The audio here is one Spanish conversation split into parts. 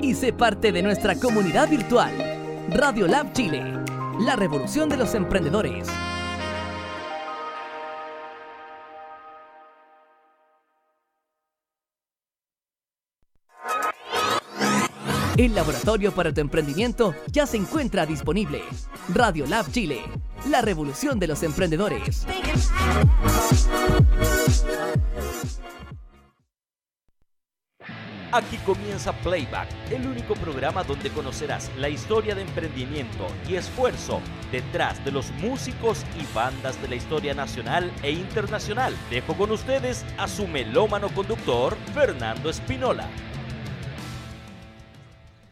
y sé parte de nuestra comunidad virtual. Radio Lab Chile, la revolución de los emprendedores. El laboratorio para tu emprendimiento ya se encuentra disponible. Radio Lab Chile, la revolución de los emprendedores. Aquí comienza Playback, el único programa donde conocerás la historia de emprendimiento y esfuerzo detrás de los músicos y bandas de la historia nacional e internacional. Dejo con ustedes a su melómano conductor, Fernando Espinola.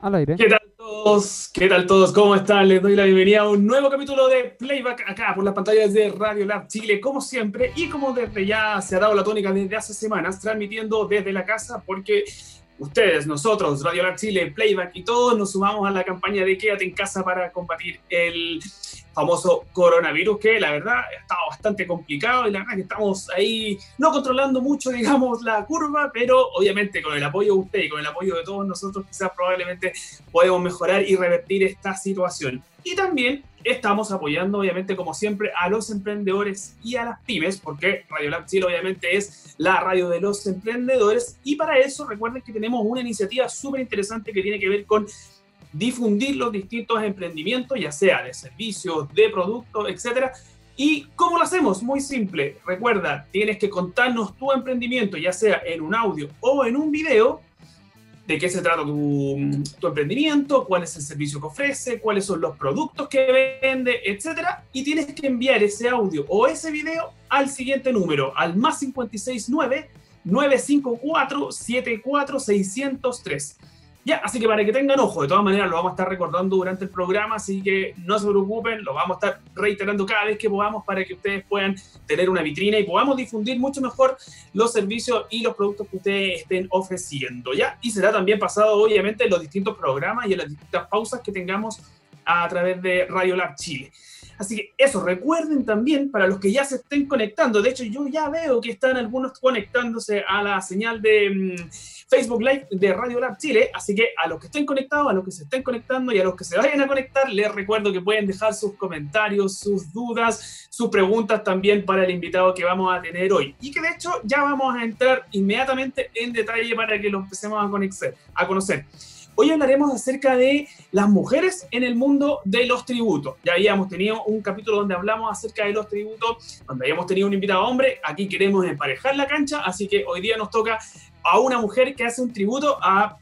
Al aire. ¿Qué tal todos? ¿Qué tal todos? ¿Cómo están? Les doy la bienvenida a un nuevo capítulo de Playback acá por las pantallas de Radio Lab Chile, como siempre, y como desde ya se ha dado la tónica desde hace semanas, transmitiendo desde la casa porque ustedes, nosotros, Radio Lab Chile, Playback y todos nos sumamos a la campaña de Quédate en casa para combatir el famoso coronavirus, que la verdad ha bastante complicado y la verdad que estamos ahí no controlando mucho, digamos, la curva, pero obviamente con el apoyo de usted y con el apoyo de todos nosotros quizás probablemente podemos mejorar y revertir esta situación. Y también estamos apoyando, obviamente, como siempre, a los emprendedores y a las pymes, porque Radio Lab Chile, obviamente, es la radio de los emprendedores. Y para eso, recuerden que tenemos una iniciativa súper interesante que tiene que ver con difundir los distintos emprendimientos, ya sea de servicios, de productos, etcétera. ¿Y cómo lo hacemos? Muy simple. Recuerda, tienes que contarnos tu emprendimiento, ya sea en un audio o en un video, de qué se trata tu, emprendimiento, cuál es el servicio que ofrece, cuáles son los productos que vende, etcétera, y tienes que enviar ese audio o ese video al siguiente número, al más 569 954 74603. Ya, así que para que tengan ojo, de todas maneras lo vamos a estar recordando durante el programa, así que no se preocupen, lo vamos a estar reiterando cada vez que podamos para que ustedes puedan tener una vitrina y podamos difundir mucho mejor los servicios y los productos que ustedes estén ofreciendo, ¿ya? Y será también pasado, obviamente, en los distintos programas y en las distintas pausas que tengamos a través de Radio Lab Chile. Así que eso, recuerden también para los que ya se estén conectando, de hecho yo ya veo que están algunos conectándose a la señal de mmm, Facebook Live de Radio Lab Chile, así que a los que estén conectados, a los que se estén conectando y a los que se vayan a conectar, les recuerdo que pueden dejar sus comentarios, sus dudas, sus preguntas también para el invitado que vamos a tener hoy. Y que de hecho ya vamos a entrar inmediatamente en detalle para que lo empecemos a conocer. A conocer. Hoy hablaremos acerca de las mujeres en el mundo de los tributos. Ya habíamos tenido un capítulo donde hablamos acerca de los tributos, donde habíamos tenido un invitado hombre. Aquí queremos emparejar la cancha, así que hoy día nos toca a una mujer que hace un tributo a...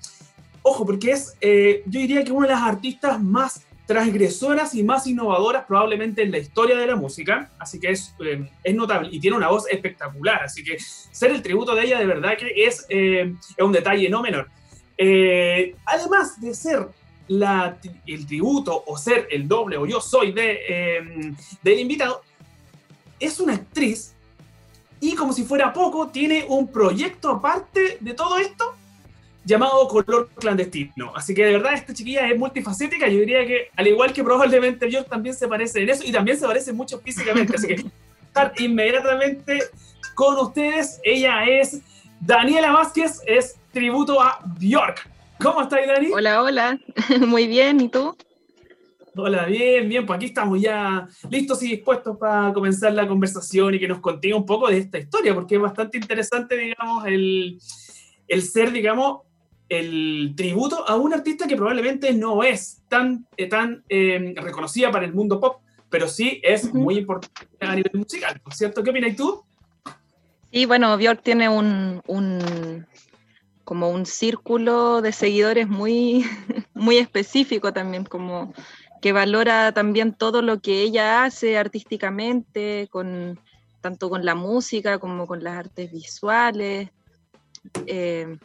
Ojo, porque es, eh, yo diría que una de las artistas más transgresoras y más innovadoras probablemente en la historia de la música, así que es, eh, es notable y tiene una voz espectacular, así que ser el tributo de ella de verdad que es, eh, es un detalle no menor. Eh, además de ser la, el tributo o ser el doble o yo soy de, eh, del invitado, es una actriz y como si fuera poco, tiene un proyecto aparte de todo esto llamado Color Clandestino. Así que de verdad esta chiquilla es multifacética, yo diría que al igual que probablemente yo también se parece en eso y también se parece mucho físicamente, así que estar inmediatamente con ustedes, ella es Daniela Vázquez, es tributo a Bjork. ¿Cómo estás, Dani? Hola, hola. Muy bien, ¿y tú? Hola, bien, bien. Pues aquí estamos ya listos y dispuestos para comenzar la conversación y que nos contiga un poco de esta historia, porque es bastante interesante, digamos, el, el ser, digamos, el tributo a una artista que probablemente no es tan, eh, tan eh, reconocida para el mundo pop, pero sí es muy importante a nivel musical, ¿cierto? ¿Qué opinas tú? Sí, bueno, Björk tiene un, un, como un círculo de seguidores muy, muy específico también, como que valora también todo lo que ella hace artísticamente, con, tanto con la música como con las artes visuales. Eh,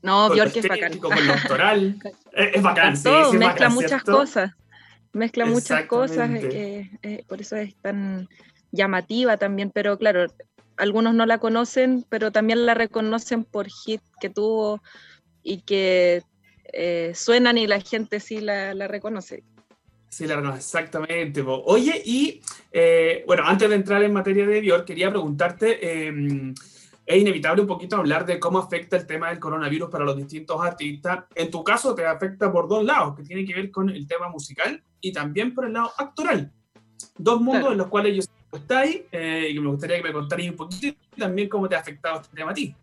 no, con Björk es bacán. Con lo doctoral. es bacán, sí, todo, sí, mezcla bacán, muchas cosas. Mezcla muchas cosas, eh, eh, por eso es tan llamativa también, pero claro, algunos no la conocen, pero también la reconocen por hit que tuvo y que eh, suenan y la gente sí la, la reconoce. Sí, la reconoce, exactamente. po. Oye, y eh, bueno, antes de entrar en materia de Dior, quería preguntarte, eh, es inevitable un poquito hablar de cómo afecta el tema del coronavirus para los distintos artistas. En tu caso te afecta por dos lados, que tiene que ver con el tema musical y también por el lado actoral. Dos mundos en los cuales yo estoy ahí eh, y me gustaría que me contaras un poquito también cómo te ha afectado este tema a ti.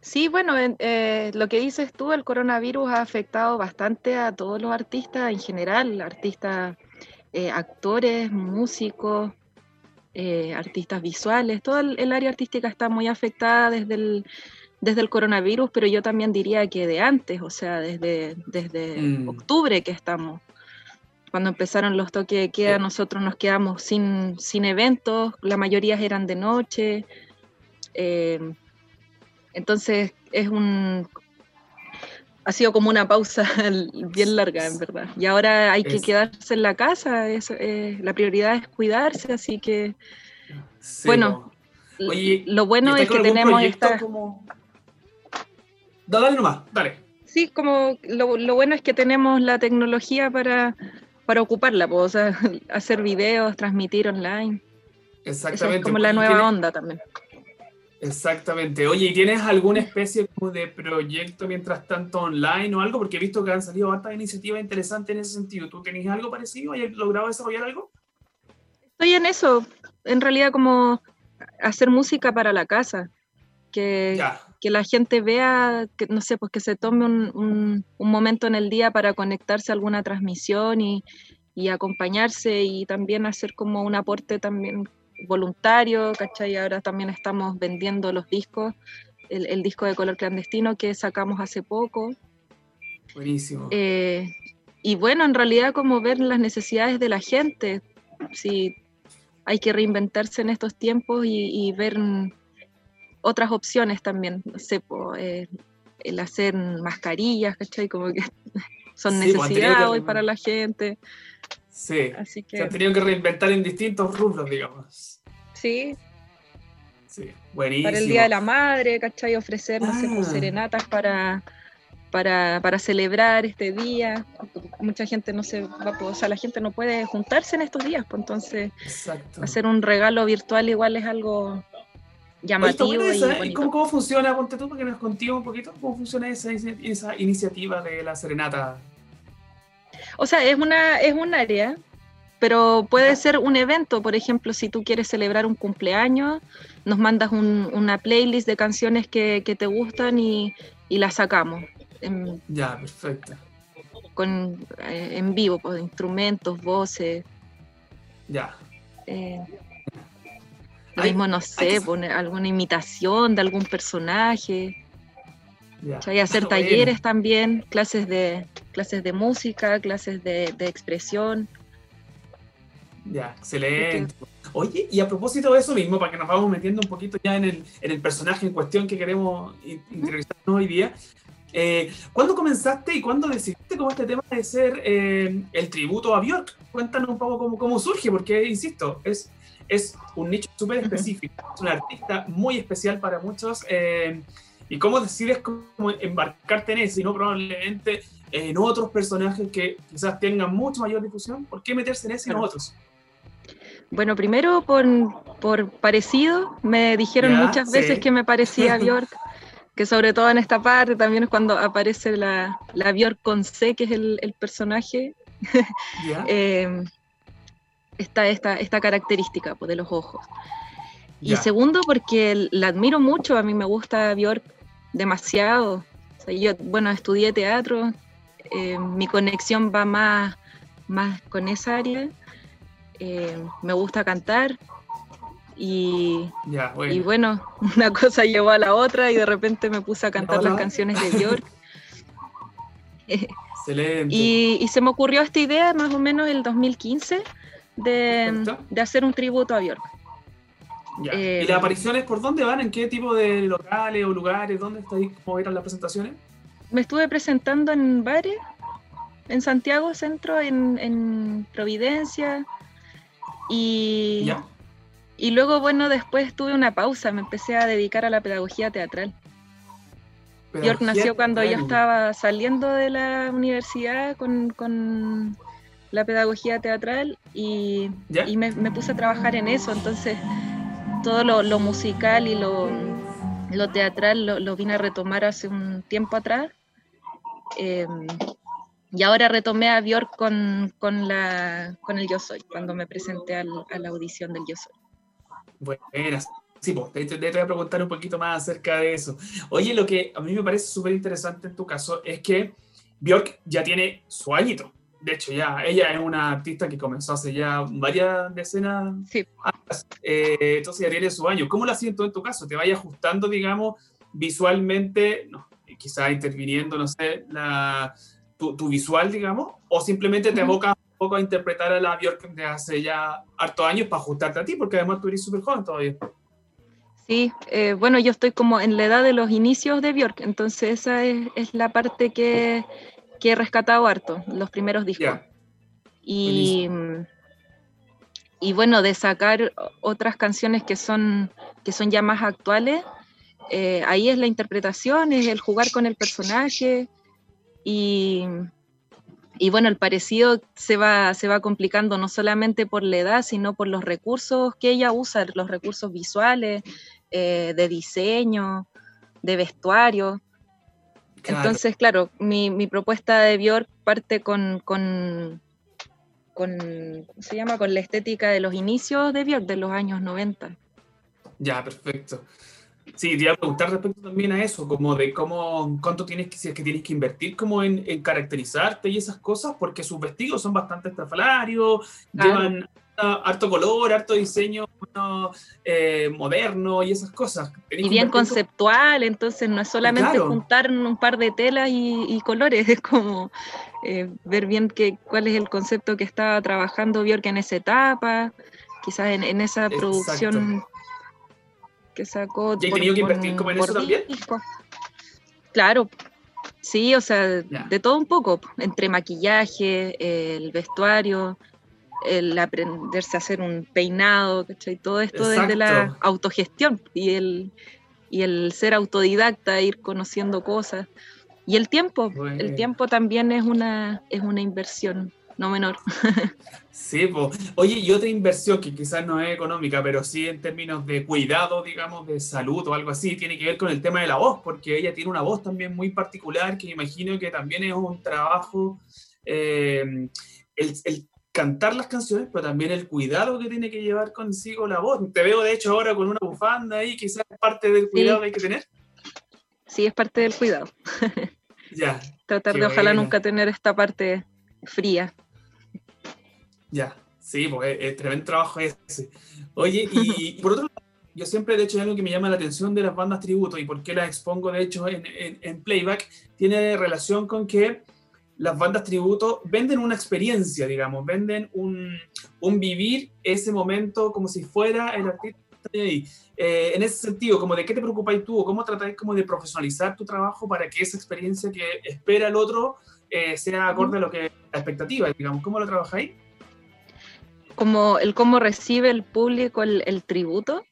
Sí, bueno, eh, lo que dices tú, el coronavirus ha afectado bastante a todos los artistas en general, artistas, eh, actores, músicos, eh, artistas visuales, todo el, área artística está muy afectada desde el, desde el coronavirus, pero yo también diría que de antes, o sea, desde, desde mm. octubre que estamos. Cuando empezaron los toques de queda, nosotros nos quedamos sin, sin eventos, la mayoría eran de noche. Entonces es un... Ha sido como una pausa bien larga, en verdad. Y ahora hay que quedarse en la casa. Es, eh, la prioridad es cuidarse, así que... bueno, lo bueno es que tenemos esta... Como... Dale nomás, dale. Sí, como lo, bueno es que tenemos la tecnología para, para ocuparla, pues, o sea, hacer videos, transmitir online. Exactamente. es como la nueva onda también. Exactamente. Oye, ¿y tienes alguna especie de proyecto mientras tanto online o algo? Porque he visto que han salido hartas iniciativas interesantes en ese sentido. ¿Tú tenés algo parecido? ¿Has logrado desarrollar algo? Estoy en eso. En realidad como hacer música para la casa. Que, que la gente vea, que no sé, pues que se tome un, un, momento en el día para conectarse a alguna transmisión y, y acompañarse y también hacer como un aporte también voluntario, ¿cachai? Ahora también estamos vendiendo los discos, el, disco de color clandestino que sacamos hace poco. Buenísimo. Eh, y bueno, en realidad como ver las necesidades de la gente, si hay que reinventarse en estos tiempos y, ver otras opciones también, no sé, eh, el hacer mascarillas, ¿cachai? Como que son pues, necesidades hoy para la gente. Sí, Así que... se han tenido que reinventar en distintos rubros, digamos. Sí. Sí, buenísimo. Para el Día de la Madre, ¿cachai? Ofrecer, no sé, pues, ah. serenatas para, para, celebrar este día. Mucha gente no se va, o sea, la gente no puede juntarse en estos días, pues entonces hacer un regalo virtual igual es algo llamativo. y. ¿Cómo, ¿Cómo, funciona? Ponte tú porque nos contigo un poquito. ¿Cómo funciona esa, esa iniciativa de la serenata o sea, es, una, es un área, pero puede ser un evento, por ejemplo, si tú quieres celebrar un cumpleaños, nos mandas una playlist de canciones que, te gustan y, y las sacamos. En, ya, perfecto. Con, eh, en vivo, pues, instrumentos, voces. Ya. Eh, lo mismo, no sé, poner alguna imitación de algún personaje. Y hacer talleres también, clases de, clases de música, clases de, expresión. Ya, excelente. Oye, y a propósito de eso mismo, para que nos vamos metiendo un poquito ya en el, en el personaje en cuestión que queremos entrevistarnos hoy día, eh, ¿cuándo comenzaste y cuándo decidiste como este tema de ser eh, el tributo a Björk? Cuéntanos un poco cómo, cómo surge, porque, insisto, es, es un nicho súper específico, es un artista muy especial para muchos. Eh, y cómo decides cómo embarcarte en eso y no probablemente en otros personajes que quizás tengan mucha mayor difusión. ¿Por qué meterse en ese y no otros? Bueno, primero por, por parecido, me dijeron muchas veces que me parecía a Bjork, que sobre todo en esta parte también es cuando aparece la, la Bjork con C, que es el, el personaje. eh, esta, esta, esta característica pues, de los ojos. Y segundo, porque la admiro mucho, a mí me gusta Bjork demasiado. yo, bueno, estudié teatro, eh, mi conexión va más, más con esa área. Eh, me gusta cantar y, bueno. y bueno, una cosa llevó a la otra y de repente me puse a cantar las canciones de Björk. Excelente. Y, y, se me ocurrió esta idea más o menos en el 2015 de, de hacer un tributo a Björk. Eh, ¿Y las apariciones por dónde van? ¿En qué tipo de locales o lugares? ¿Dónde estáis? ¿Cómo eran las presentaciones? Me estuve presentando en bares, en Santiago Centro, en, Providencia. Y, y luego, bueno, después tuve una pausa, me empecé a dedicar a la pedagogía teatral. York nació cuando yo estaba saliendo de la universidad con, la pedagogía teatral y, y me, me, puse a trabajar en eso. Entonces todo lo, musical y lo, teatral lo, vine a retomar hace un tiempo atrás. Em, y ahora retomé a Björk con, con, la, con el Yo Soy, cuando me presenté a la audición del Yo Soy. Buenas. Sí, pues, te, te, voy a preguntar un poquito más acerca de eso. Oye, lo que a mí me parece súper interesante en tu caso es que Björk ya tiene su añito. De hecho, ya ella es una artista que comenzó hace ya varias decenas. Sí. Eh, entonces ya tiene su año. ¿Cómo lo siento en tu caso? ¿Te vaya ajustando, digamos, visualmente, no, quizás interviniendo, no sé, la, tu, visual, digamos, o simplemente te abocas un poco a interpretar a la Björk de hace ya hartos años para ajustarte a ti, porque además tú eres súper joven todavía. Sí, eh, bueno, yo estoy como en la edad de los inicios de Björk, entonces esa es, la parte que, que, he rescatado harto, los primeros discos. Y, y bueno, de sacar otras canciones que son, que son ya más actuales, eh, ahí es la interpretación, es el jugar con el personaje, y, bueno, el parecido se va, se va complicando no solamente por la edad, sino por los recursos que ella usa, los recursos visuales, eh, de diseño, de vestuario. Entonces, claro, mi, propuesta de Björk parte con, con, se llama? Con la estética de los inicios de Björk, de los años 90. Ya, perfecto. Sí, te iba a preguntar respecto también a eso, como de cómo, cuánto tienes que, si es que tienes que invertir como en, caracterizarte y esas cosas, porque sus vestidos son bastante estrafalarios, llevan harto color, harto diseño eh, moderno y esas cosas. Y bien conceptual, entonces no es solamente juntar un par de telas y, colores, es como eh, ver bien que, cuál es el concepto que estaba trabajando Björk en esa etapa, quizás en, esa producción que sacó. ¿Y tenido que invertir como en eso también? Claro, sí, o sea, de todo un poco, entre maquillaje, el vestuario, el aprenderse a hacer un peinado, ¿cachai? Todo esto desde la autogestión y el, y el ser autodidacta, ir conociendo cosas. Y el tiempo, el tiempo también es una, es una inversión no menor. sí, pues. Oye, y otra inversión que quizás no es económica, pero sí en términos de cuidado, digamos, de salud o algo así, tiene que ver con el tema de la voz, porque ella tiene una voz también muy particular, que imagino que también es un trabajo, eh, el, cantar las canciones, pero también el cuidado que tiene que llevar consigo la voz. Te veo, de hecho, ahora con una bufanda ahí, quizás es parte del cuidado que hay que tener. Sí, es parte del cuidado. ya. Tratar de ojalá nunca tener esta parte fría. Ya, sí, pues es, tremendo trabajo ese. Oye, y, por otro lado, yo siempre, de hecho, hay algo que me llama la atención de las bandas tributo y por qué las expongo, de hecho, en, en, playback, tiene relación con que las bandas tributo venden una experiencia, digamos, venden un, un vivir ese momento como si fuera el artista ahí. Eh, en ese sentido, como de qué te preocupáis tú o cómo tratáis como de profesionalizar tu trabajo para que esa experiencia que espera el otro eh, sea acorde a lo que la expectativa, digamos, ¿cómo lo trabajáis? como el cómo recibe el público el, tributo.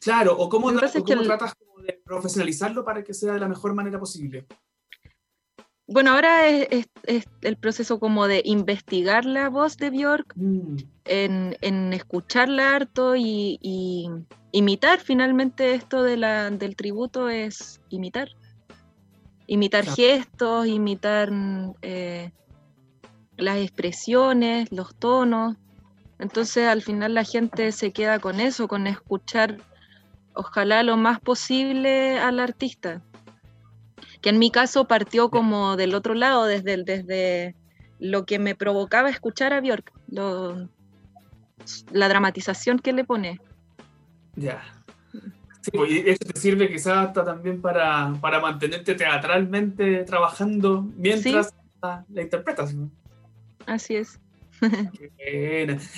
Claro, o cómo, tratas de profesionalizarlo para que sea de la mejor manera posible. Bueno, ahora es, el proceso como de investigar la voz de Björk, mm. en, escucharla harto y, imitar finalmente esto de la, del tributo es imitar. Imitar gestos, imitar eh, las expresiones, los tonos. Entonces al final la gente se queda con eso, con escuchar ojalá lo más posible al artista. Que en mi caso partió como del otro lado, desde, desde lo que me provocaba escuchar a Björk, la dramatización que le pone. Ya. Sí, pues, eso te sirve quizás hasta también para, mantenerte teatralmente trabajando mientras la, la interpretas. Así es.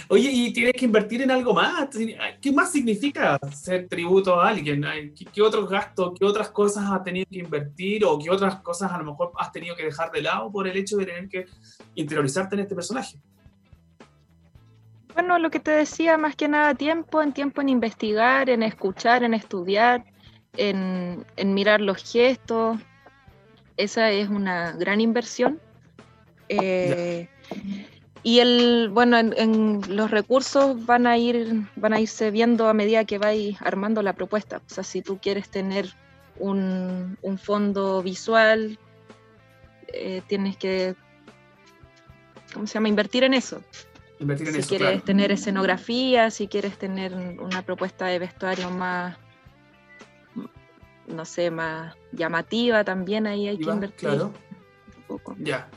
Oye, y tienes que invertir en algo más. ¿Qué más significa ser tributo a alguien? ¿Qué, otros gastos, qué otras cosas has tenido que invertir o qué otras cosas a lo mejor has tenido que dejar de lado por el hecho de tener que interiorizarte en este personaje? Bueno, lo que te decía, más que nada tiempo, en tiempo en investigar, en escuchar, en estudiar, en, en mirar los gestos. Esa es una gran inversión. Eh, y el, bueno, en, los recursos van a ir, van a irse viendo a medida que vais armando la propuesta. O sea, si tú quieres tener un, fondo visual, eh, tienes que, ¿cómo se llama? Invertir en eso. Invertir en si quieres tener escenografía, si quieres tener una propuesta de vestuario más, no sé, más llamativa, también ahí hay que invertir. Claro. Un poco. Ya.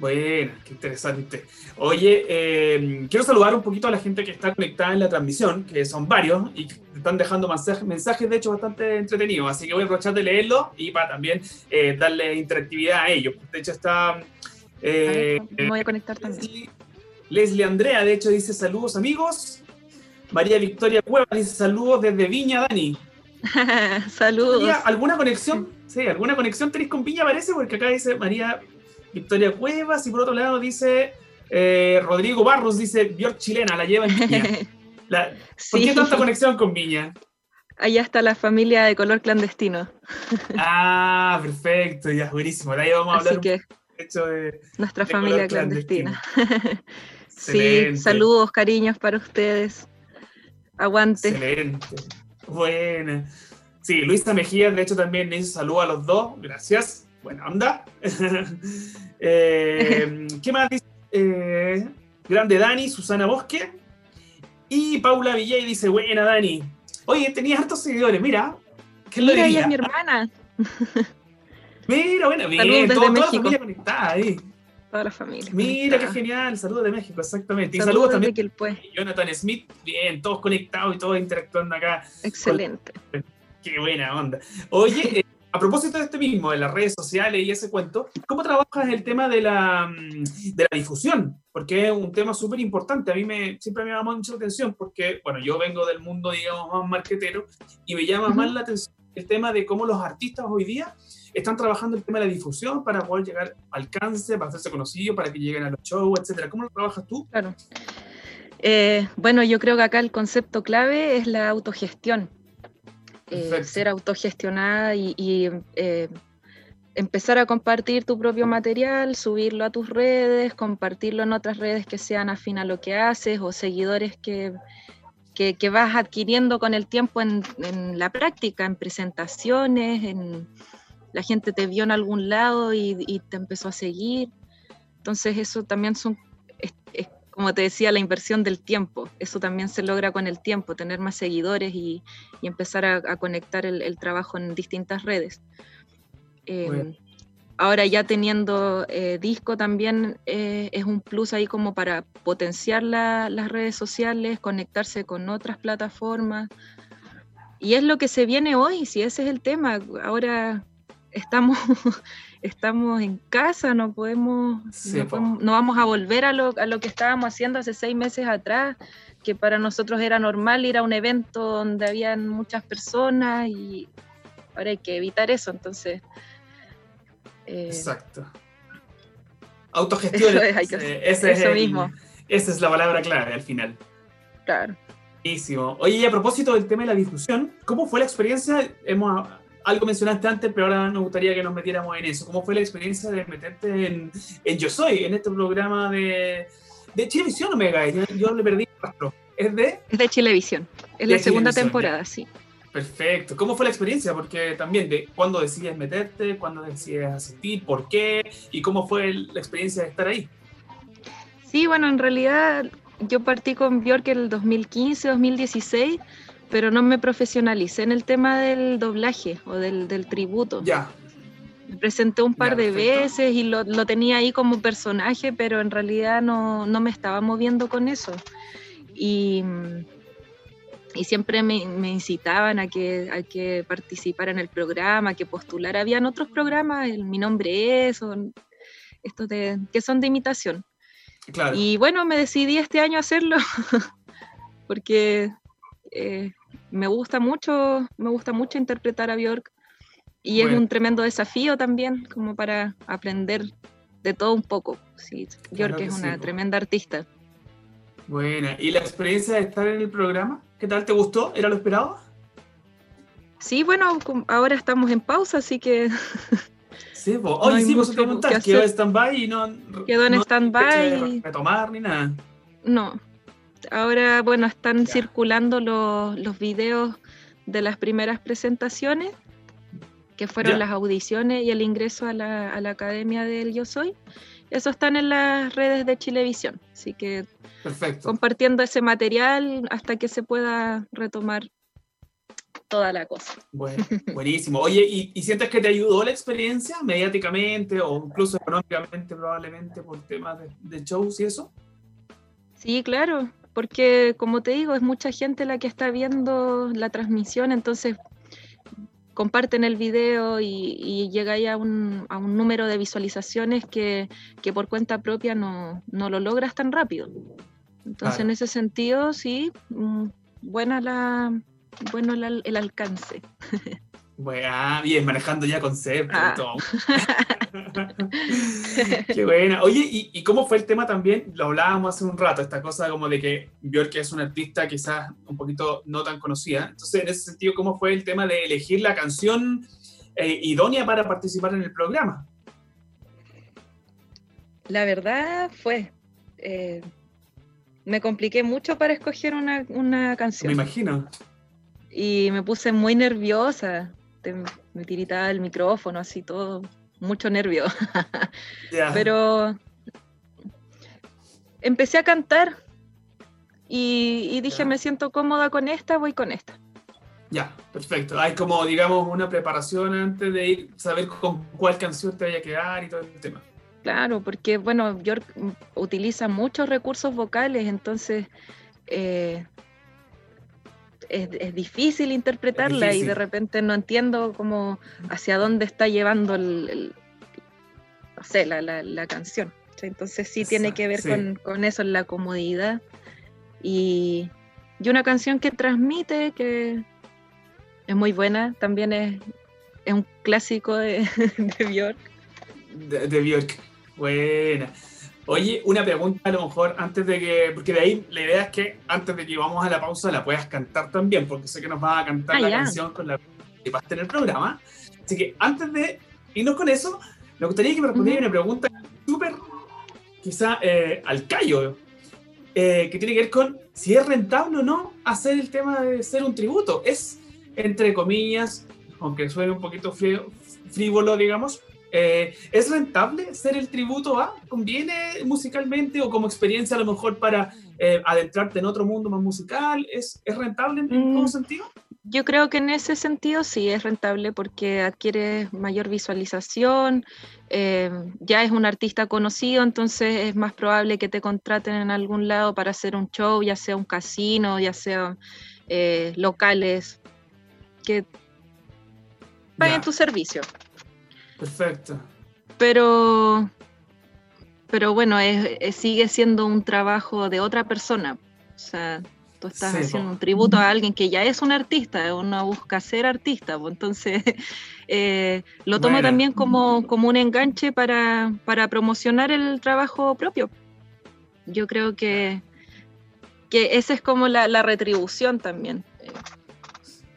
Bueno, qué interesante. Oye, eh, quiero saludar un poquito a la gente que está conectada en la transmisión, que son varios y que están dejando mensajes, mensajes de hecho, bastante entretenidos. Así que voy a aprovechar de leerlo y para también eh, darle interactividad a ellos. De hecho, está. Eh, me voy a conectar también. Leslie, Andrea, de hecho, dice saludos, amigos. María Victoria Cueva dice saludos desde Viña, Dani. saludos. ¿Alguna conexión? Sí, ¿alguna conexión tenéis con Viña, parece? Porque acá dice María Victoria Cuevas, y por otro lado dice eh, Rodrigo Barros, dice Björk chilena, la lleva en Viña. ¿Por qué tanta conexión con Viña? Allá está la familia de color clandestino. ah, perfecto, ya, buenísimo. De ahí vamos a hablar que, de, nuestra familia clandestina. sí, saludos, cariños para ustedes. Aguante. Excelente. Buena. Sí, Luisa Mejía, de hecho, también dice saludos a los dos. Gracias. Buena onda. Eh, ¿Qué más dice? Eh, grande Dani, Susana Bosque. Y Paula Villay dice, buena Dani. Oye, tenías hartos seguidores, mira. ¿Qué mira, ella es mi hermana. mira, bueno, bien, toda la familia conectada ahí. Toda la familia. Mira, qué genial. Saludos de México, exactamente. Y saludos, también. Jonathan Smith, bien, todos conectados y todos interactuando acá. Excelente. Qué buena onda. Oye, a propósito de este mismo, de las redes sociales y ese cuento, ¿cómo trabajas el tema de la, mm, de la difusión? Porque es un tema súper importante. A mí me, siempre me llama mucho la atención porque, bueno, yo vengo del mundo, digamos, más marquetero y me llama más la atención el tema de cómo los artistas hoy día están trabajando el tema de la difusión para poder llegar al alcance, para hacerse conocidos, para que lleguen a los shows, etcétera. ¿Cómo lo trabajas tú? Claro. Eh, bueno, yo creo que acá el concepto clave es la autogestión eh, ser autogestionada y, eh, empezar a compartir tu propio material, subirlo a tus redes, compartirlo en otras redes que sean afín a lo que haces o seguidores que, que, vas adquiriendo con el tiempo en, la práctica, en presentaciones, en, la gente te vio en algún lado y, te empezó a seguir. Entonces eso también son, como te decía, la inversión del tiempo. Eso también se logra con el tiempo, tener más seguidores y, empezar a, conectar el, trabajo en distintas redes. Em, ahora ya teniendo eh, disco también eh, es un plus ahí como para potenciar las redes sociales, conectarse con otras plataformas. Y es lo que se viene hoy, si ese es el tema. Ahora estamos estamos en casa, no podemos, no, vamos a volver a lo, a lo que estábamos haciendo hace seis meses atrás, que para nosotros era normal ir a un evento donde habían muchas personas y ahora hay que evitar eso, entonces... Eh, Exacto. Autogestión. Eso, es, eso mismo. Esa es la palabra clave al final. Claro. Buenísimo. Oye, y a propósito del tema de la difusión, ¿cómo fue la experiencia? Hemos algo mencionaste antes, pero ahora nos gustaría que nos metiéramos en eso. ¿Cómo fue la experiencia de meterte en, Yo Soy, en este programa de, de Chilevisión Omega? Yo, yo le perdí rastro. ¿Es de? Es de Chilevisión. Es la segunda temporada, sí. Perfecto. ¿Cómo fue la experiencia? Porque también de cuándo decides meterte, cuándo decides asistir, por qué y cómo fue la experiencia de estar ahí. Sí, bueno, en realidad yo partí con Bjork en el 2015, 2016 pero no me profesionalicé en el tema del doblaje o del, tributo. Ya. Me presenté un par de veces y lo, tenía ahí como personaje, pero en realidad no, me estaba moviendo con eso. Y, siempre me, incitaban a que, a que participara en el programa, que postulara. Habían otros programas, el, Mi Nombre Es, o estos de, que son de imitación. Claro. Y bueno, me decidí este año a hacerlo, porque eh, me gusta mucho, me gusta mucho interpretar a Bjork y es un tremendo desafío también como para aprender de todo un poco. Sí, Bjork es una tremenda artista. Buena, ¿y la experiencia de estar en el programa? ¿Qué tal? ¿Te gustó? ¿Era lo esperado? Sí, bueno, ahora estamos en pausa, así que Sí, pues, hoy sí, pues preguntar, quedó en stand-by y no. Quedó en stand-by. retomar ni nada. No. Ahora, bueno, están circulando los, los videos de las primeras presentaciones, que fueron las audiciones y el ingreso a la, a la Academia del Yo Soy. Eso están en las redes de Chilevisión. Así que compartiendo ese material hasta que se pueda retomar toda la cosa. Bueno, buenísimo. Oye, ¿y, sientes que te ayudó la experiencia mediáticamente o incluso económicamente probablemente por temas de, shows y eso? Sí, claro, porque como te digo, es mucha gente la que está viendo la transmisión, entonces comparten el video y, llega ahí a un, número de visualizaciones que, por cuenta propia no, lo logras tan rápido. Entonces, en ese sentido, sí, mm, buena la, bueno el, alcance. Bueno, ah, bien, manejando ya conceptos y ah. todo. Qué buena. Oye, ¿y, cómo fue el tema también? Lo hablábamos hace un rato, esta cosa como de que Björk es una artista quizás un poquito no tan conocida. Entonces, en ese sentido, ¿cómo fue el tema de elegir la canción eh, idónea para participar en el programa? La verdad fue, eh, me compliqué mucho para escoger una, una canción. Me imagino y me puse muy nerviosa. Me tiritaba el micrófono, así todo, mucho nervio. Pero empecé a cantar y, dije, me siento cómoda con esta, voy con esta. Ya, perfecto. Hay como, digamos, una preparación antes de ir, saber con cuál canción te vaya a quedar y todo el tema. Claro, porque, bueno, Björk utiliza muchos recursos vocales, entonces eh, es, difícil interpretarla y de repente no entiendo cómo hacia dónde está llevando el, la, canción. Entonces sí tiene que ver Con, eso, la comodidad y, una canción que transmite, que es muy buena, también es, un clásico de, de Björk. De, de Björk, buena. Oye, una pregunta a lo mejor antes de que, porque de ahí la idea es que antes de que vamos a la pausa la puedas cantar también, porque sé que nos vas a cantar ah, la canción con la que vas a tener el programa. Así que antes de irnos con eso, me gustaría que me respondieras una pregunta súper, quizá eh, al callo, eh, que tiene que ver con si es rentable o no hacer el tema de ser un tributo. Es, entre comillas, aunque suene un poquito frívolo, digamos, eh, ¿Es rentable ser el tributo a? ¿Conviene musicalmente o como experiencia a lo mejor para eh, adentrarte en otro mundo más musical? ¿Es, es rentable en todo mm, sentido? Yo creo que en ese sentido sí es rentable porque adquiere mayor visualización, eh, ya es un artista conocido, entonces es más probable que te contraten en algún lado para hacer un show, ya sea un casino, ya sea locales, que paguen tu servicio. Perfecto. Pero, pero bueno, sigue siendo un trabajo de otra persona. O sea, tú estás haciendo un tributo a alguien que ya es un artista, uno busca ser artista, entonces eh, lo tomo también como, como un enganche para, para, promocionar el trabajo propio. Yo creo que, que esa es como la, la retribución también.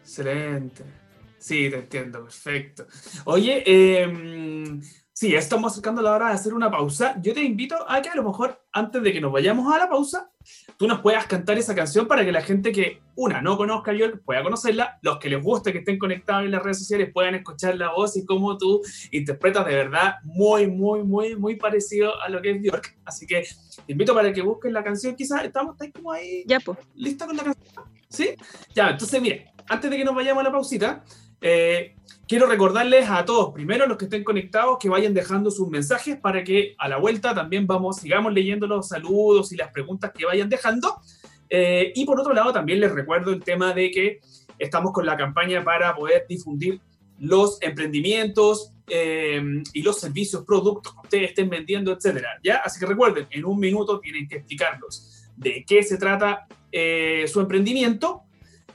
Excelente. Sí, te entiendo, perfecto. Oye, eh, sí, estamos acercando la hora de hacer una pausa. Yo te invito a que a lo mejor antes de que nos vayamos a la pausa, tú nos puedas cantar esa canción para que la gente que, una, no conozca a Björk pueda conocerla, los que les guste que estén conectados en las redes sociales puedan escuchar la voz y cómo tú interpretas de verdad muy, muy, muy, muy parecido a lo que es Björk. Así que te invito para que busquen la canción. Quizás estamos como ahí. Ya, pues. ¿Lista con la canción? ¿Sí? Ya, entonces, mire, antes de que nos vayamos a la pausita, eh, quiero recordarles a todos, primero los que estén conectados, que vayan dejando sus mensajes para que a la vuelta también vamos, sigamos leyendo los saludos y las preguntas que vayan dejando. Eh, y por otro lado, también les recuerdo el tema de que estamos con la campaña para poder difundir los emprendimientos eh, y los servicios, productos que ustedes estén vendiendo, etcétera. ¿ya? Así que recuerden, en un minuto tienen que explicarlos de qué se trata su emprendimiento,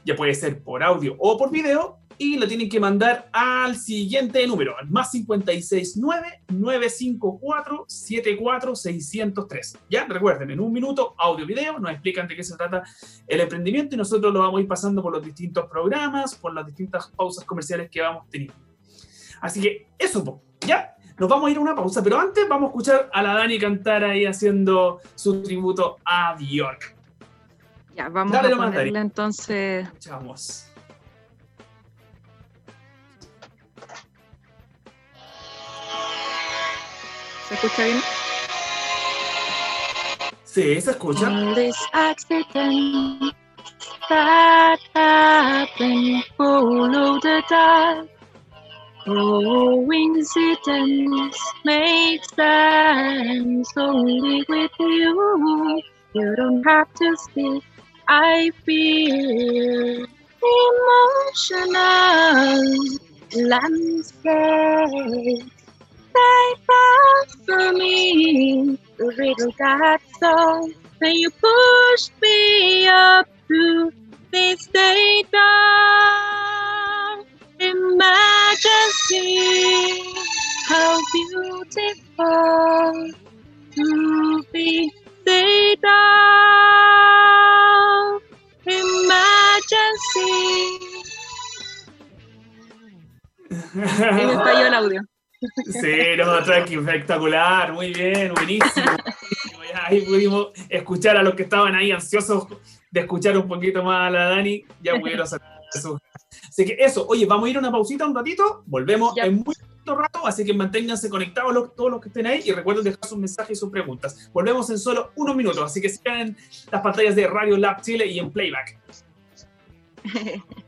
ya puede ser por audio o por video, y lo tienen que mandar al siguiente número, al más 569-954-74603. Ya, recuerden, en un minuto, audio, video, nos explican de qué se trata el emprendimiento y nosotros lo vamos a ir pasando por los distintos programas, por las distintas pausas comerciales que vamos teniendo. Así que eso, Ya, nos vamos a ir a una pausa, pero antes vamos a escuchar a la Dani cantar ahí haciendo su tributo a Bjork. Ya, vamos a ponerla entonces. Escuchamos. ¿Se escucha bien? Sí, se escucha. This accident that happened, follow the dark. Coincidence makes sense only with you. You don't have to speak. I feel emotional landscape for me. The riddle got so when you pushed me up to this day down. Imagine how beautiful to be stay down. Se me falló el audio. Sí, no, tranqui, espectacular, muy bien, buenísimo. ahí pudimos escuchar a los que estaban ahí ansiosos de escuchar un poquito más a la Dani, ya pudieron hacer eso. Así que eso, oye, vamos a ir a una pausita un ratito, volvemos en muy rato, así que manténganse conectados todos los que estén ahí y recuerden dejar sus mensajes y sus preguntas. Volvemos en solo unos minutos, así que sigan en las pantallas de Radio Lab Chile y en Playback.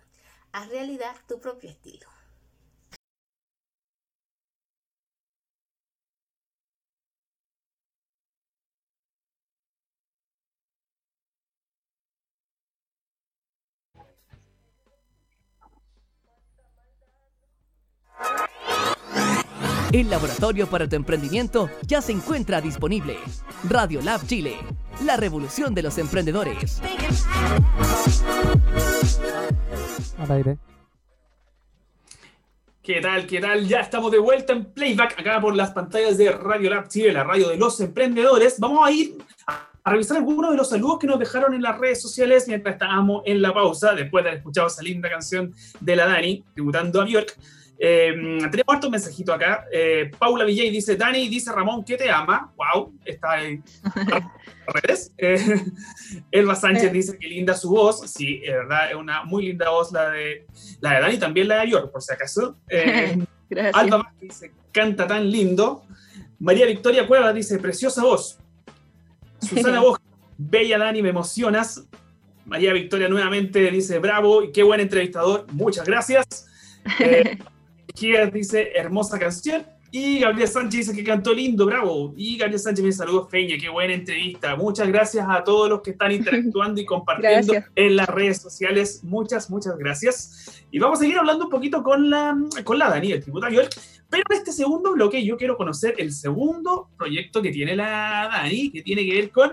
Haz realidad tu propio estilo. El laboratorio para tu emprendimiento ya se encuentra disponible. Radio Lab Chile, la revolución de los emprendedores al aire. ¿Qué tal? ¿Qué tal? Ya estamos de vuelta en Playback, acá por las pantallas de Radio Lab Chile, la radio de los emprendedores. Vamos a ir a, revisar algunos de los saludos que nos dejaron en las redes sociales mientras estábamos en la pausa, después de haber escuchado esa linda canción de la Dani, tributando a Bjork. Eh, tenemos harto mensajito acá. Eh, Paula Villay dice, Dani, dice Ramón que te ama. Wow, está en redes. Eh, Elba Sánchez dice que linda su voz. Sí, es verdad, es una muy linda voz la de, la de Dani, también la de York, por si acaso. Alba Vázquez dice, canta tan lindo. María Victoria Cueva dice, preciosa voz. Susana Boja, bella Dani, me emocionas. María Victoria nuevamente dice, bravo y qué buen entrevistador. Muchas gracias. Dice, hermosa canción. Y Gabriel Sánchez dice que cantó lindo, bravo. Y Gabriel Sánchez me saludó, Feña, qué buena entrevista. Muchas gracias a todos los que están interactuando y compartiendo en las redes sociales. Muchas, muchas gracias. Y vamos a seguir hablando un poquito con la, con la Dani, el tributario. Pero en este segundo bloque yo quiero conocer el segundo proyecto que tiene la Dani, que tiene que ver con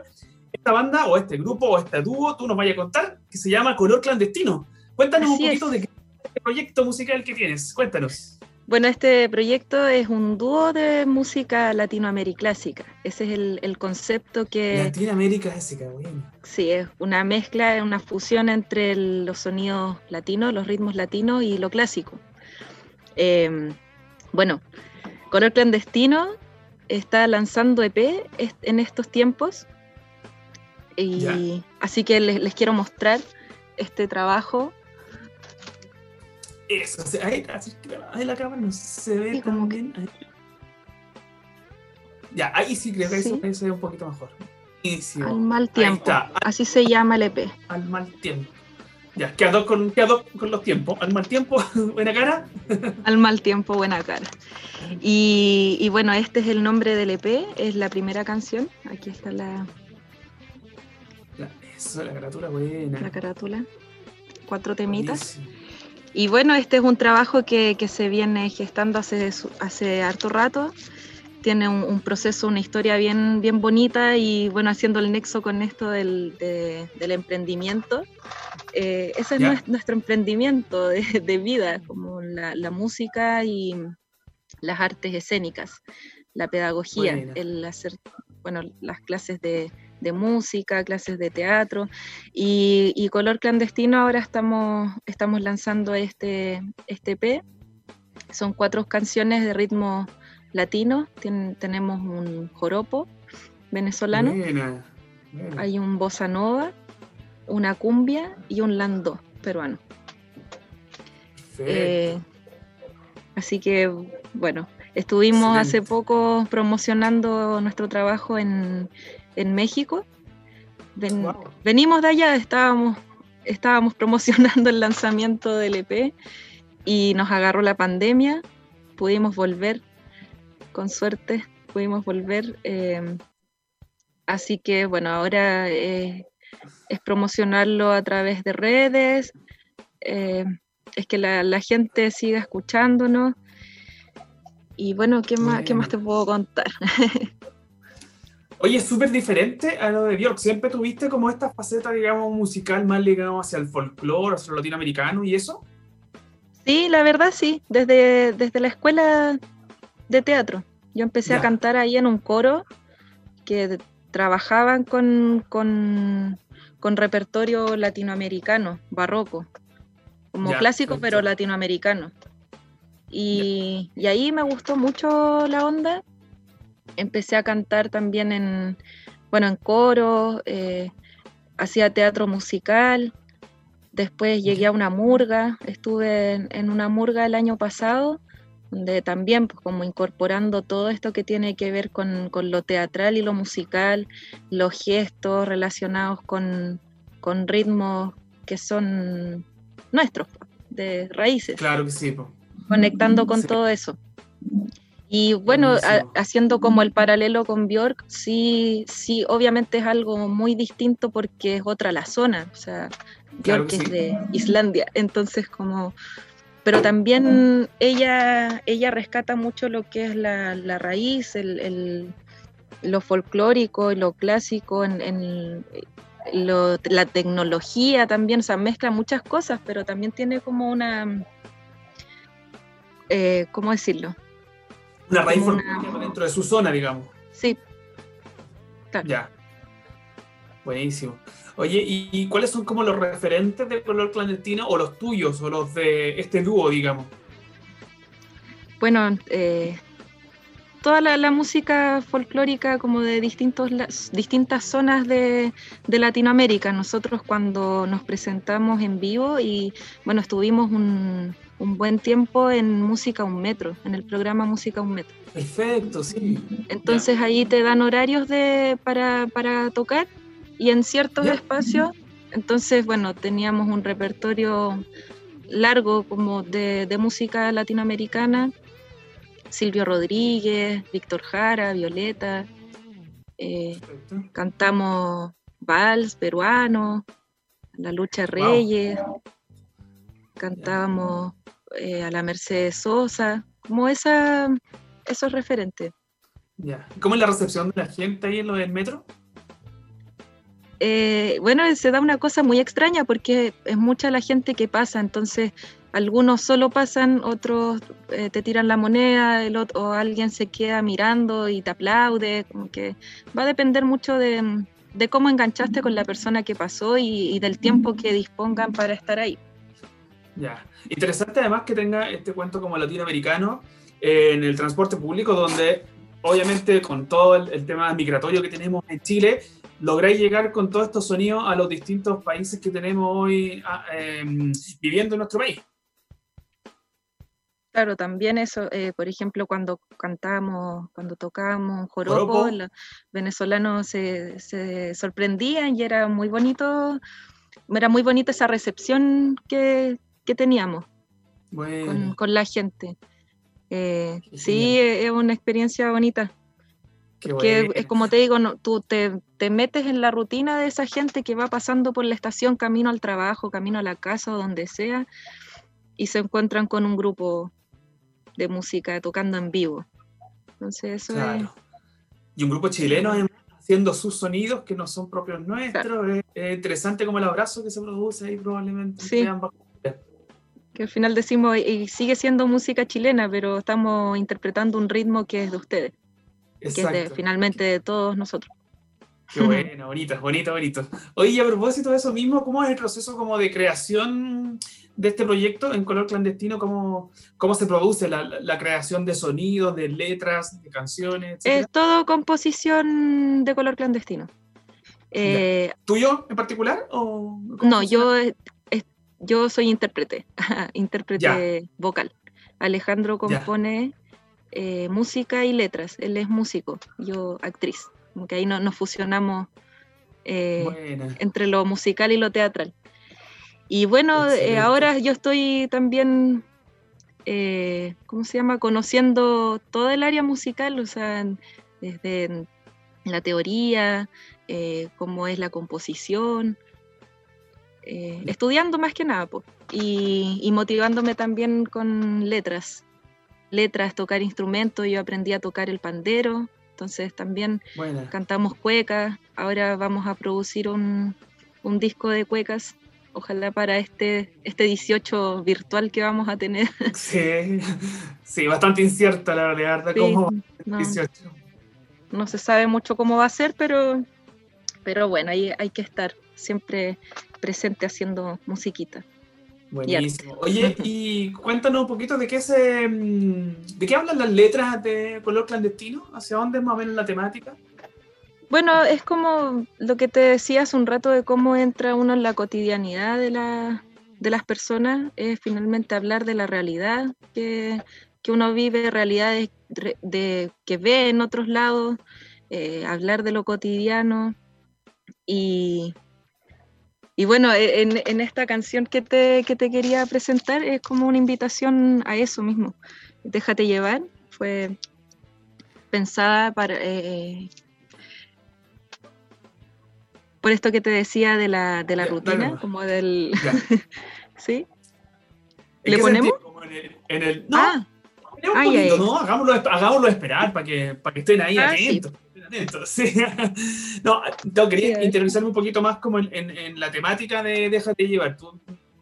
esta banda o este grupo o este dúo, tú nos vayas a contar, que se llama Color Clandestino. Cuéntanos un poquito de qué este proyecto musical que tienes. Cuéntanos. Bueno, este proyecto es un dúo de música latinoamericlásica. Ese es el, concepto que... Latinoamérica clásica, bueno. Sí, es una mezcla, una fusión entre los sonidos latinos, los ritmos latinos y lo clásico. Em, bueno, Color Clandestino está lanzando EP en estos tiempos. Y así que les, les quiero mostrar este trabajo eso, ahí, ahí, la cámara no se ve tan bien. Ya, ahí sí creo que Eso, se ve un poquito mejor. Al mal tiempo. Así se llama el EP. Al mal tiempo. Ya, quedó con, quedó con los tiempos. Al mal tiempo, buena cara. Al mal tiempo, buena cara. Y, y, bueno, este es el nombre del EP, es la primera canción. Aquí está la. eso, la carátula buena. La carátula. Cuatro temitas. Y bueno, este es un trabajo que, se viene gestando hace, hace harto rato. Tiene un, proceso, una historia bien, bien bonita y bueno, haciendo el nexo con esto del, emprendimiento. Eh, ese es nuestro emprendimiento de, vida, como la, música y las artes escénicas, la pedagogía, el hacer bueno, las clases de, de música, clases de teatro y, Color Clandestino ahora estamos, estamos lanzando este, este EP. Son cuatro canciones de ritmo latino. tenemos un joropo venezolano, hay un bossa nova, una cumbia y un lando peruano. Eh, así que, bueno, estuvimos hace poco promocionando nuestro trabajo en, en México. Venimos de allá, estábamos, estábamos promocionando el lanzamiento del EP y nos agarró la pandemia, pudimos volver, con suerte pudimos volver. Eh, así que bueno, ahora eh, es promocionarlo a través de redes, eh, es que la, gente siga escuchándonos. Y bueno, ¿qué más, ¿qué más te puedo contar? Oye, es súper diferente a lo de Björk. Siempre tuviste como esta faceta, digamos, musical más ligada hacia el folclore, hacia lo latinoamericano y eso. Sí, la verdad sí. Desde, desde la escuela de teatro. Yo empecé a cantar ahí en un coro que trabajaban con, con, repertorio latinoamericano, barroco. Como clásico, pero latinoamericano. Y, y ahí me gustó mucho la onda empecé a cantar también en, bueno, en coro, eh, hacía teatro musical, después llegué a una murga, estuve en, una murga el año pasado, donde también pues, como incorporando todo esto que tiene que ver con, lo teatral y lo musical, los gestos relacionados con, ritmos que son nuestros, pues, de raíces. Claro que sí. Conectando con todo eso. Y bueno, haciendo como el paralelo con Bjork, sí, sí, obviamente es algo muy distinto porque es otra la zona, o sea, Bjork es de Islandia, entonces como, pero también ella, ella rescata mucho lo que es la, raíz, el, lo folclórico y lo clásico, en, la tecnología también, o sea, mezcla muchas cosas, pero también tiene como una eh, ¿cómo decirlo? Una raíz una- dentro de su zona, digamos. Sí, Claro. Ya. Buenísimo. Oye, ¿y, y cuáles son como los referentes del color clandestino o los tuyos o los de este dúo, digamos? bueno, eh, toda la, la música folclórica como de distintos, distintas zonas de, de Latinoamérica. Nosotros cuando nos presentamos en vivo y bueno, estuvimos un, un buen tiempo en Música Un Metro, en el programa Música Un Metro. Perfecto, sí. Entonces ahí te dan horarios de, para, para tocar y en ciertos espacios, entonces bueno, teníamos un repertorio largo como de, de música latinoamericana, Silvio Rodríguez, Víctor Jara, Violeta, eh, cantamos vals peruano, La Lucha Wow. Cantábamos eh, a la Mercedes Sosa, como esa, esos referentes. Ya. ¿Cómo es la recepción de la gente ahí en lo del metro? Eh, bueno, se da una cosa muy extraña porque es mucha la gente que pasa, entonces algunos solo pasan, otros eh, te tiran la moneda, el otro, o alguien se queda mirando y te aplaude, como que va a depender mucho de, de cómo enganchaste con la persona que pasó y, y del tiempo que dispongan para estar ahí. Ya. Interesante además que tenga este cuento como latinoamericano eh, en el transporte público, donde obviamente con todo el, el tema migratorio que tenemos en Chile, lográis llegar con todos estos sonidos a los distintos países que tenemos hoy ah, em, viviendo en nuestro país. Claro, también eso, eh, por ejemplo, cuando cantamos, cuando tocábamos joropo, Joropo. los venezolanos se, se sorprendían y era muy bonito, era muy bonita esa recepción que, que teníamos Bueno, con, con la gente. Eh, sí, es es una experiencia bonita, que es como te digo, no, tú te, te metes en la rutina de esa gente que va pasando por la estación, camino al trabajo, camino a la casa o donde sea, y se encuentran con un grupo de música tocando en vivo. Entonces eso es, Claro. Y un grupo chileno haciendo sus sonidos que no son propios nuestros. Es, es interesante como el abrazo que se produce ahí probablemente. Sí. ambas. Que al final decimos, y sigue siendo música chilena, pero estamos interpretando un ritmo que es de ustedes, que es de, Exacto. finalmente de todos nosotros. Qué bueno, bonito, bonito, bonito. Oye, y a propósito de eso mismo, ¿cómo es el proceso como de creación de este proyecto en color clandestino? ¿Cómo, cómo se produce la, creación de sonidos, de letras, de canciones? Es todo composición de color clandestino. Eh, ¿Tuyo en particular? O no, yo, yo soy intérprete, intérprete vocal. Alejandro compone eh, música y letras, él es músico, yo actriz. Como que ahí no- nos fusionamos eh, entre lo musical y lo teatral. Y bueno, eh, ahora yo estoy también, ¿cómo se llama? Conociendo todo el área musical, o sea, desde la teoría, cómo es la composición, eh, estudiando más que nada, y, y motivándome también con letras. Letras, tocar instrumentos, yo aprendí a tocar el pandero, entonces también Buena. cantamos cuecas, ahora vamos a producir un, un disco de cuecas, ojalá para este, este 18 virtual que vamos a tener. Sí, sí, bastante incierta la verdad. Sí, ¿Cómo? no, 18. no se sabe mucho cómo va a ser, pero, pero bueno, ahí hay que estar siempre presente haciendo musiquita. Buenísimo. Oye, y cuéntanos un poquito de qué se, mm, de qué hablan las letras de color clandestino, hacia dónde es más o menos la temática. Bueno, es como lo que te decía hace un rato de cómo entra uno en la cotidianidad de, la, de las personas, es finalmente hablar de la realidad que, que uno vive, realidades re- de, que ve en otros lados, eh, hablar de lo cotidiano. Y, y bueno, e- en, en esta canción que te, que te quería presentar es como una invitación a eso mismo. Déjate llevar, fue pensada para... eh, por esto que te decía de la, de la Ya, rutina, como del... ¿Sí? ¿En ¿Le qué ponemos? sentido? Como en el, en el- no, ah, ponemos un ay, poquito, ay. ¿no? Hagámoslo, hagámoslo esperar para que, para que estén ahí Ah, atentos. Atentos, sí. no, no, quería interiorizarme un poquito más como en, en- en la temática de Déjate llevar. Tú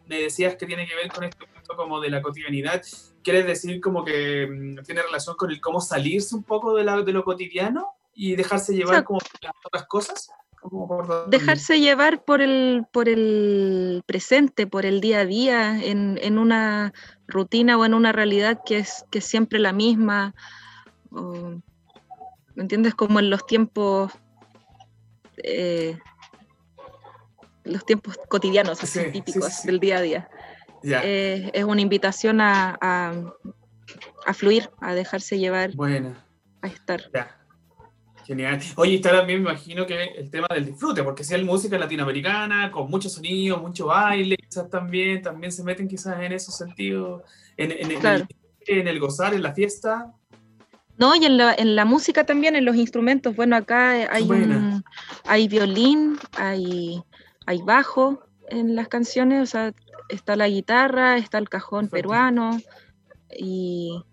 me decías que tiene que ver con esto ¿cierto? Como de la cotidianidad. ¿Quieres decir como que mm, tiene relación con el cómo salirse un poco de, la, de lo cotidiano y dejarse llevar Exacto. como por las otras cosas? Por? Dejarse llevar por el, por el presente, por el día a día, en, en una rutina o en una realidad que es, que es siempre la misma. ¿Me entiendes? Como en los tiempos. eh, los tiempos cotidianos, así, Sí, sí, típicos sí, sí. del día a día. Eh, es una invitación a, a, a fluir, a dejarse llevar, bueno, a estar. Genial. Oye, está también me imagino que el tema del disfrute, porque si es música latinoamericana, con mucho sonido, mucho baile, quizás también, también se meten quizás en esos sentidos, en, en- en Claro. el, en el gozar, en la fiesta. No, y en la, en la música también, en los instrumentos. Bueno, acá eh, hay, un, hay violín, hay, hay bajo en las canciones, o sea, está la guitarra, está el cajón peruano y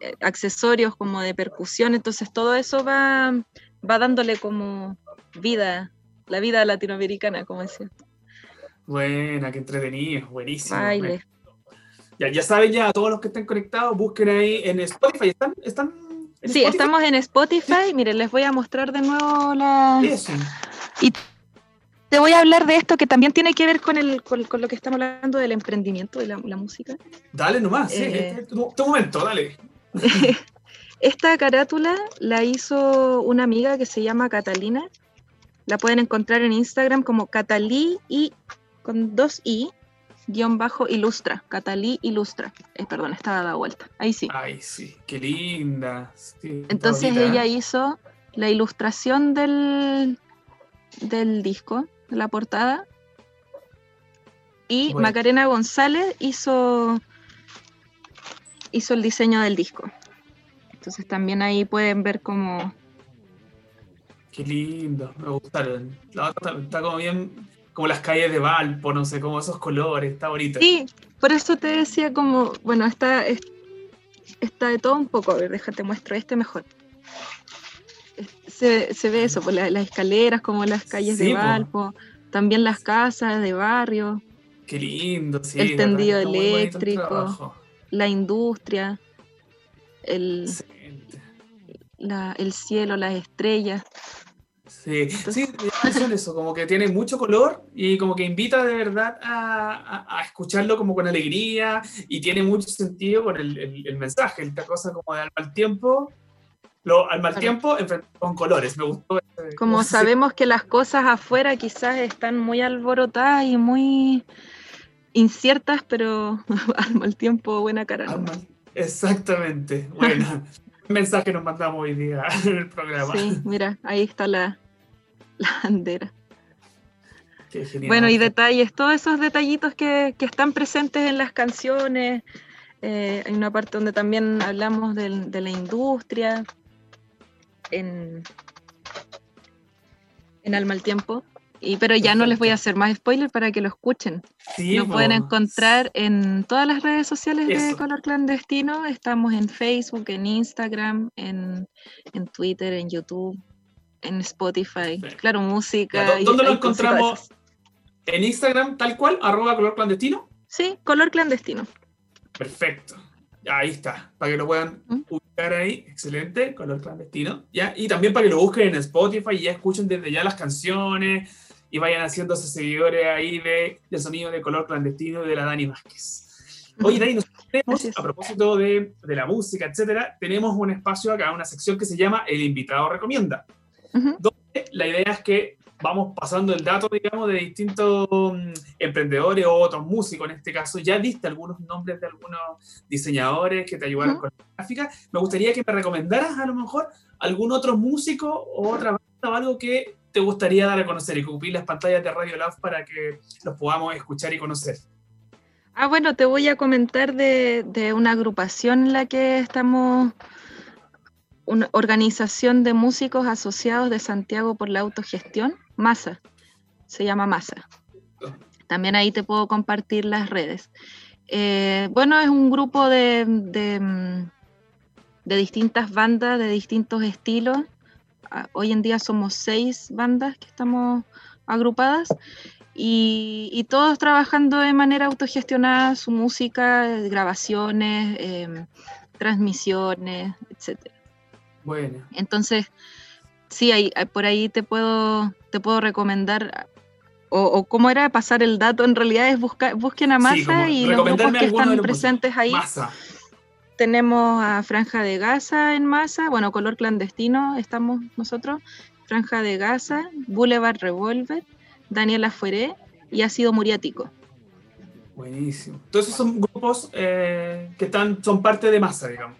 eh, accesorios como de percusión, entonces todo eso va, va dándole como vida, la vida latinoamericana, como decía, Buena, qué entretenido, buenísimo. baile. Ya, ya saben ya, todos los que estén conectados, busquen ahí en Spotify. ¿Están, están en Sí, Spotify? estamos en Spotify, miren, les voy a mostrar de nuevo la... Eso. Te voy a hablar de esto que también tiene que ver con, el, con, con lo que estamos hablando del emprendimiento de la, la música. Dale nomás, sí, Eh. este es tu, tu momento, dale. Esta carátula la hizo una amiga que se llama Catalina. La pueden encontrar en Instagram como Catalí y con dos i guion bajo ilustra. Catalí ilustra. Eh, perdón, estaba dada vuelta. Ahí sí. Ay, sí, qué linda. Sí, Entonces ella hizo la ilustración del, del disco, de la portada. Y Bueno. Macarena González hizo, hizo el diseño del disco. Entonces también ahí pueden ver como... Qué lindo, me gustaron. Está como bien, como las calles de Valpo, no sé, como esos colores, está bonito. Sí, por eso te decía como, bueno, está, es- está de todo un poco. A ver, déjate muestro este mejor. Se, se ve eso, por la- las escaleras, como las calles Sí, de po. Valpo, también las casas de barrio. Qué lindo, sí. El tendido el eléctrico. la industria, el, la- el cielo, las estrellas. Sí, sí, llama la atención eso, como que tiene mucho color y como que invita de verdad a, a- a escucharlo como con alegría y tiene mucho sentido con el, el- el mensaje, esta cosa como de al mal tiempo, lo, al mal Claro. tiempo con colores, me gustó. Como ese- sabemos que las cosas afuera quizás están muy alborotadas y muy inciertas, pero al mal tiempo buena cara. Exactamente, bueno, ¿qué mensaje nos mandamos hoy día en el programa? Sí, mira, ahí está la, la bandera. Qué genial. Bueno, y detalles, todos esos detallitos que, que están presentes en las canciones. eh, hay una parte donde también hablamos del- de la industria, en, en Al Mal Tiempo. Y, pero ya no les voy a hacer más spoiler para que lo escuchen. Sí, Lo pueden encontrar en todas las redes sociales de. Color Clandestino. Estamos en Facebook, en Instagram, en, en Twitter, en YouTube, en Spotify. Claro, música. Ya, ¿dó- y ¿Dónde lo encontramos? En Instagram, tal cual, arroba color clandestino. Sí, Color Clandestino. Perfecto. Ahí está. Para que lo puedan ¿Mm? ubicar ahí. Excelente. Color clandestino. ¿ya? Y también para que lo busquen en Spotify y ya escuchen desde ya las canciones y vayan haciéndose seguidores ahí de, del sonido de color clandestino de la Dani Vázquez. Oye, Dani, nosotros tenemos, a propósito de, de la música, etcétera, tenemos un espacio acá, una sección que se llama El invitado recomienda. Donde la idea es que vamos pasando el dato, digamos, de distintos mm, emprendedores o otros músicos en este caso. Ya diste algunos nombres de algunos diseñadores que te ayudaron con la gráfica. Me gustaría que me recomendaras a lo mejor algún otro músico o otra banda o algo que te gustaría dar a conocer y ocupí las pantallas de Radio Lab para que los podamos escuchar y conocer. Ah, bueno, te voy a comentar de, de una agrupación en la que estamos, una organización de músicos asociados de Santiago por la autogestión, MASA, se llama MASA. También ahí te puedo compartir las redes. Eh, bueno, es un grupo de, de, mm, de distintas bandas, de distintos estilos. Ah, Hoy en día somos seis bandas que estamos agrupadas y, todos trabajando de manera autogestionada su música, grabaciones, em, transmisiones, etc. Bueno. Entonces, sí, hay, por ahí te puedo, te puedo recomendar o, cómo era pasar el dato, en realidad es buscar, busquen a Masa y los grupos que están presentes ahí. Tenemos a Franja de Gaza en Masa, bueno, Color Clandestino estamos nosotros, Franja de Gaza, Boulevard Revolver, Daniela Fueré y Ácido Muriático. Buenísimo. Entonces son grupos eh, que están, son parte de Masa, digamos.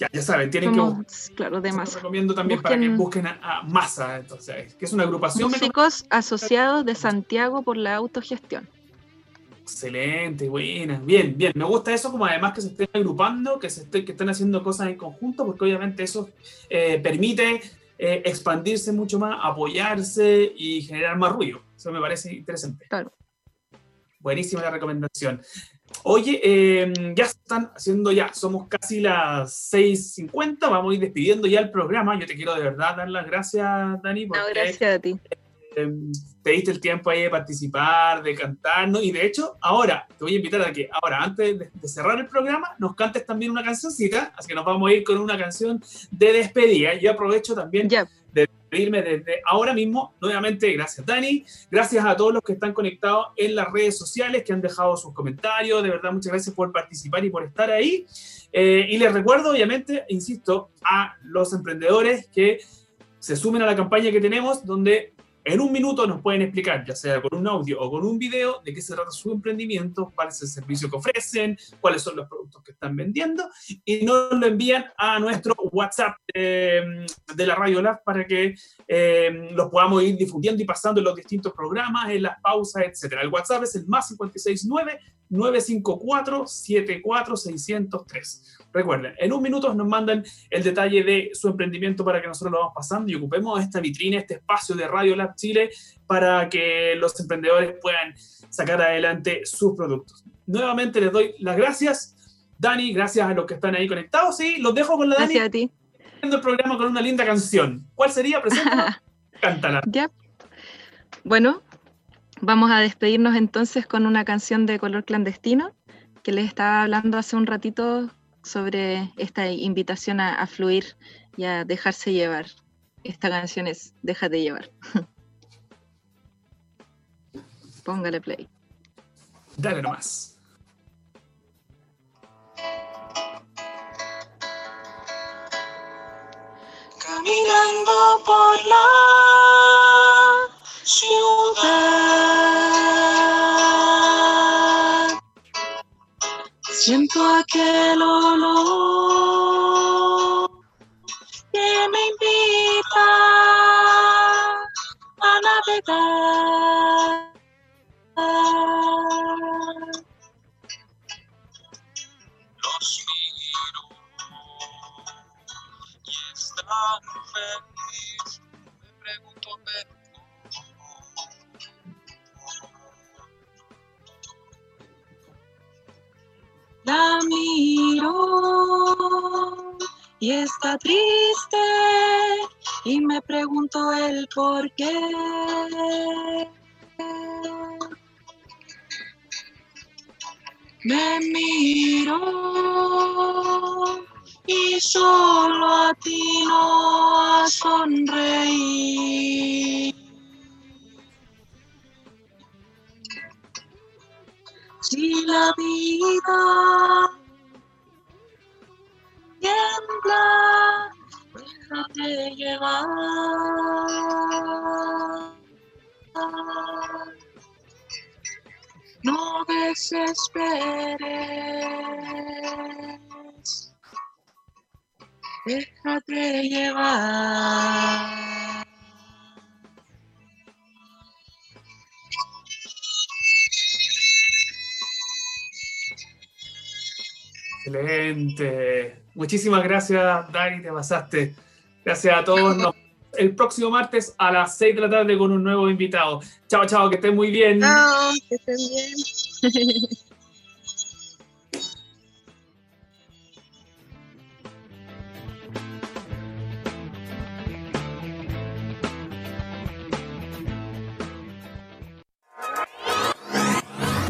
Ya, ya saben, tienen que. Claro, de masa. recomiendo también para que busquen a, Masa, entonces, que es una agrupación. Músicos asociados de Santiago por la autogestión. Excelente, buena. Bien, bien. Me gusta eso, como además que se estén agrupando, que, se que estén haciendo cosas en conjunto, porque obviamente eso eh, permite eh, expandirse mucho más, apoyarse y generar más ruido. Eso me parece interesante. Claro. Buenísima la recomendación. Oye, em, ya están haciendo ya, somos casi las 6.50, vamos a ir despidiendo ya el programa. Yo te quiero de verdad dar las gracias, Dani. Porque, no, gracias a ti. Te diste el tiempo ahí de participar, de cantar, ¿no? Y de hecho, ahora te voy a invitar a que, ahora, antes de, cerrar el programa, nos cantes también una cancioncita, así que nos vamos a ir con una canción de despedida. Yo aprovecho también de despedirme desde ahora mismo. Nuevamente, gracias Dani, gracias a todos los que están conectados en las redes sociales, que han dejado sus comentarios, de verdad, muchas gracias por participar y por estar ahí. Eh, y les recuerdo, obviamente, insisto, a los emprendedores que se sumen a la campaña que tenemos, donde en un minuto nos pueden explicar, ya sea con un audio o con un video, de qué se trata su emprendimiento, cuál es el servicio que ofrecen, cuáles son los productos que están vendiendo, y nos lo envían a nuestro WhatsApp de la Radio Lab para que eh, los podamos ir difundiendo y pasando en los distintos programas, en las pausas, etc. El WhatsApp es el más 569 954 74603. Recuerden, en un minuto nos mandan el detalle de su emprendimiento para que nosotros lo vamos pasando y ocupemos esta vitrina, este espacio de Radio Lab Chile para que los emprendedores puedan sacar adelante sus productos. Nuevamente les doy las gracias. Dani, gracias a los que están ahí conectados y los dejo con la Dani. Gracias a ti. el programa con una linda canción. ¿Cuál sería? Preséntala. Cántala. Ya. Bueno, vamos a despedirnos entonces con una canción de color clandestino que les estaba hablando hace un ratito sobre esta invitación a, fluir y a dejarse llevar. Esta canción es Déjate llevar. Póngale play. Dale nomás. Caminando por la ciudad, siento aquel olor que me invita a navegar. Los y están felices. Me pregunto, la miro y está triste y me pregunto el por qué. Me miro y solo a ti no a sonreír. Si la vida tiembla, déjate llevar. No desesperes, déjate llevar. Excelente. Muchísimas gracias, Dani, te pasaste. Gracias a todos. Nos el próximo martes a las 6 de la tarde con un nuevo invitado. Chao, chao, que estén muy bien. Chao, que estén bien.